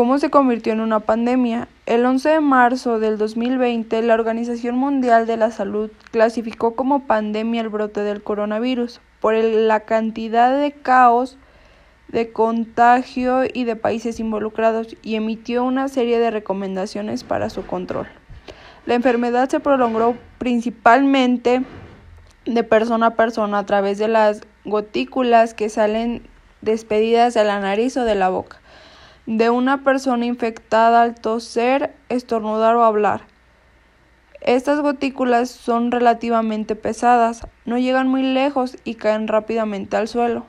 ¿Cómo se convirtió en una pandemia? El 11 de marzo del 2020, la Organización Mundial de la Salud clasificó como pandemia el brote del coronavirus por la cantidad de caos de contagio y de países involucrados y emitió una serie de recomendaciones para su control. La enfermedad se prolongó principalmente de persona a persona a través de las gotículas que salen despedidas de la nariz o de la boca de una persona infectada al toser, estornudar o hablar. Estas gotículas son relativamente pesadas, no llegan muy lejos y caen rápidamente al suelo.